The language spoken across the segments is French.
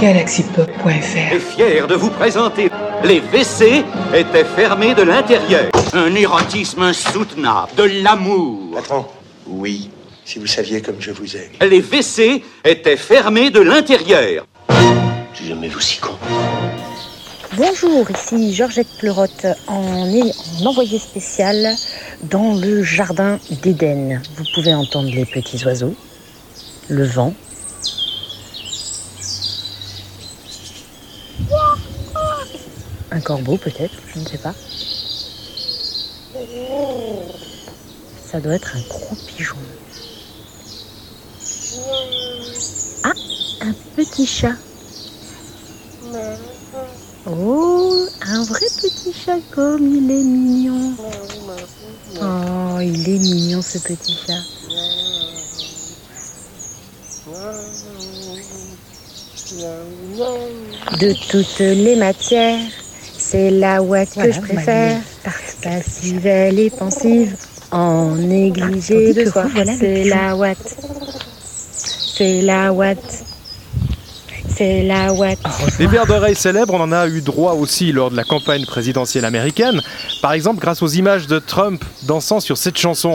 galaxypop.fr est fier de vous présenter les WC étaient fermés de l'intérieur. Un érotisme insoutenable, de l'amour. Patron Oui, si vous saviez comme je vous aime. Les WC étaient fermés de l'intérieur. J'ai jamais vu si con. Bonjour, ici Georgette Pleurotte en, en envoyé spécial dans le jardin d'Éden. Vous pouvez entendre les petits oiseaux, le vent. Un corbeau peut-être, je ne sais pas. Ça doit être un gros pigeon. Ah, un petit chat. Oh, un vrai petit chat comme il est mignon. Oh, il est mignon ce petit chat. De toutes les matières, c'est la ouate que je préfère. Passive, elle est pensive, en négligé de soi. voilà C'est la ouate. C'est la ouate. C'est la ouate. Des verres d'oreilles célèbres, on en a eu droit aussi lors de la campagne présidentielle américaine. Par exemple, grâce aux images de Trump dansant sur cette chanson.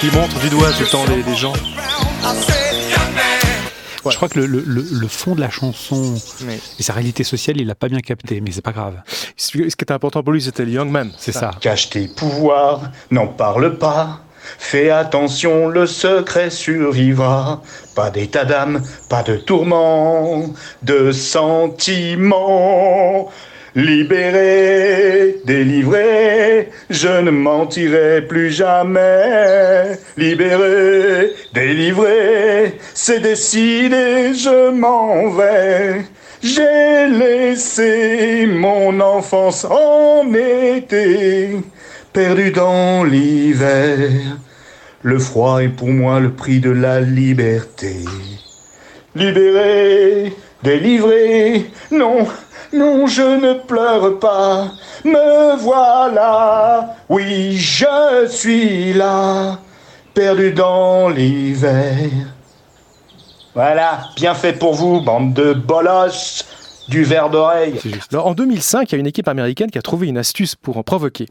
Qui montre du doigt tout le temps les, les gens. Je crois que le, le- le- le fond de la chanson Mais et sa réalité sociale, il l'a pas bien capté, mais c'est pas grave. ce qui était important pour lui, c'était le Young Man. C'est ça. Cache tes pouvoirs, n'en parle pas. Fais attention, le secret survivra. Pas d'état d'âme, pas de tourment, de sentiments. Libéré, délivré, je ne mentirai plus jamais. Libéré, délivré, c'est décidé, je m'en vais. J'ai laissé mon enfance en été, perdu dans l'hiver. Le froid est pour moi le prix de la liberté. Libéré, délivré, non, non, je ne pleure pas. Me voilà, oui, je suis là, perdu dans l'hiver. Voilà, bien fait pour vous, bande de bolosses, du verre d'oreille. Alors, en 2005, il y a une équipe américaine qui a trouvé une astuce pour en provoquer.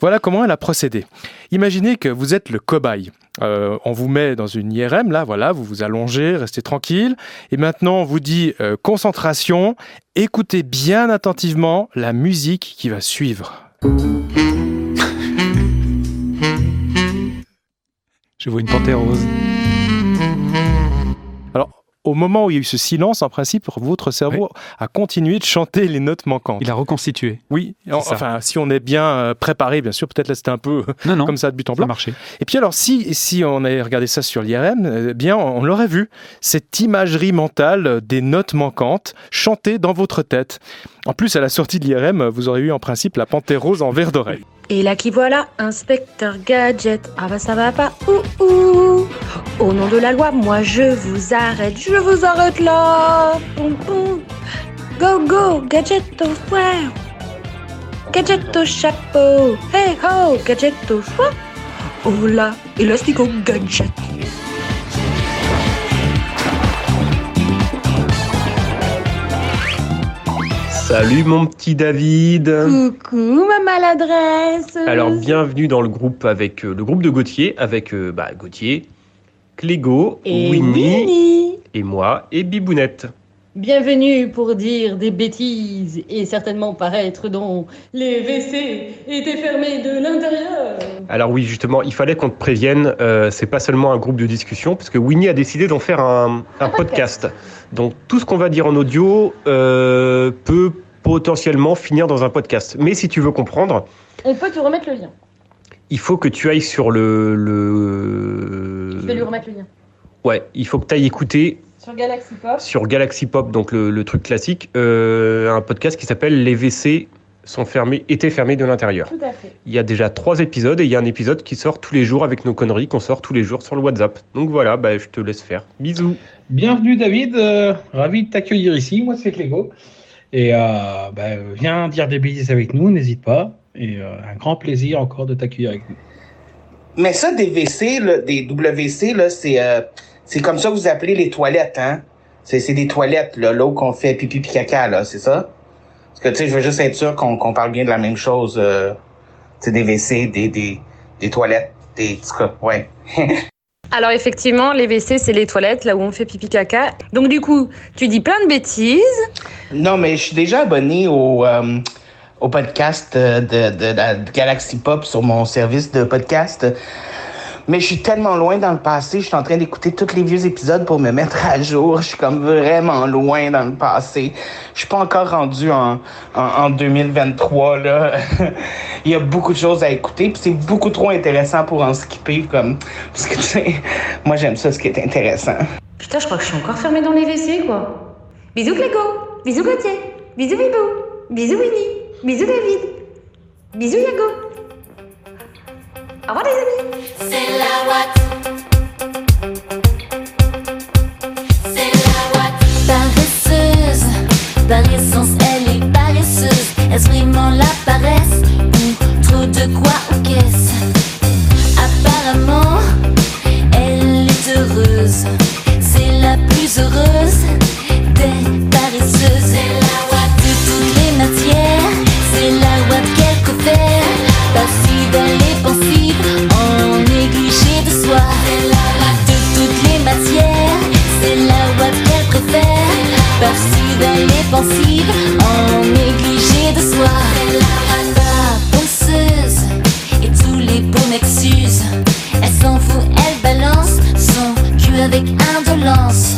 Voilà comment elle a procédé. Imaginez que vous êtes le cobaye. Euh, on vous met dans une IRM, là, voilà, vous vous allongez, restez tranquille. Et maintenant, on vous dit euh, concentration, écoutez bien attentivement la musique qui va suivre. Je vois une panthère rose. Alors, au moment où il y a eu ce silence, en principe, votre cerveau a continué de chanter les notes manquantes. Il a reconstitué. Oui, en- enfin, si on est bien euh, préparé, bien sûr, peut-être là c'était un peu Non, non, comme ça de but en ça a blanc. marché. Et puis alors, si, si on avait regardé ça sur l'IRM, euh, bien, on l'aurait vu, cette imagerie mentale des notes manquantes chantées dans votre tête. En plus, à la sortie de l'IRM, vous aurez eu en principe la panthère rose en verre d'oreille. Et là qui voilà, inspecteur gadget. Ah bah ça va pas. Ouh ouh. Au nom de la loi, moi je vous arrête. Je vous arrête là. Go go, gadget au foire. Gadget au chapeau. Hey ho, gadget au choix. Oh là, élastique au gadget. Salut mon petit David. Coucou ma maladresse. Alors bienvenue dans le groupe avec euh, le groupe de Gauthier avec euh, bah, Gauthier, Clégo, Et Winnie Winnie. et moi et Bibounette. Bienvenue pour dire des bêtises et certainement paraître dont les WC étaient fermés de l'intérieur. Alors oui justement il fallait qu'on te prévienne, euh, c'est pas seulement un groupe de discussion parce que Winnie a décidé d'en faire un, un podcast. Donc tout ce qu'on va dire en audio euh, peut potentiellement finir dans un podcast. Mais si tu veux comprendre, On peut te remettre le lien. il faut que tu ailles sur le... le... Je vais lui remettre le lien. Ouais, il faut que tu ailles écouter Sur Galaxy Pop. sur Galaxy Pop, donc le, le truc classique, euh, un podcast qui s'appelle Les WC sont fermés, étaient fermés de l'intérieur. Tout à fait. Il y a déjà trois épisodes et il y a un épisode qui sort tous les jours avec nos conneries qu'on sort tous les jours sur le WhatsApp. Donc voilà, bah, je te laisse faire. Bisous. Bienvenue David, euh, ravi de t'accueillir ici. Moi c'est Clégo. Et euh, bah, viens dire des bêtises avec nous, n'hésite pas. Et euh, un grand plaisir encore de t'accueillir avec nous. Mais ça, des WC, là, des WC, là, c'est euh, C'est comme ça que vous appelez les toilettes, hein? C'est, c'est des toilettes, là, là où qu'on fait pipi pis caca, là, c'est ça? Parce que, tu sais, je veux juste être sûr qu'on, qu'on parle bien de la même chose. Euh, tu sais, des WC, des, des, des toilettes, des... En tout cas, ouais. Alors effectivement, les WC, c'est les toilettes, là où on fait pipi caca. Donc du coup, tu dis plein de bêtises. Non, mais je suis déjà abonné au, euh, au podcast euh, de, de, de Galaxy Pop sur mon service de podcast. Mais je suis tellement loin dans le passé, je suis en train d'écouter tous les vieux épisodes pour me mettre à jour. Je suis comme vraiment loin dans le passé. Je suis pas encore rendu en, en, en 2023, là. Il y a beaucoup de choses à écouter, puis c'est beaucoup trop intéressant pour en skipper, comme... Parce que, tu sais, moi, j'aime ça, ce qui est intéressant. Putain, je crois que je suis encore fermée dans les WC, quoi. Bisous Clégo, bisous Gauthier, bisous Bibou, bisous Winnie, bisous David, bisous Yago. Au revoir les amis. C'est la Watt. En négligé de soi. La penseuse et tous les beaux m'excusent. Elle s'en fout, elle balance son cul avec indolence.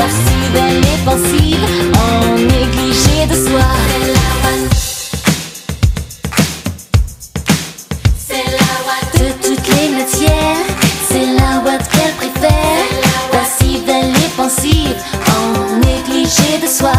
aperçue belle et pensive En négligé de soi. C'est la Watt De toutes les matières C'est la Watt qu'elle préfère. Passive, belle et pensive En négligé de soi.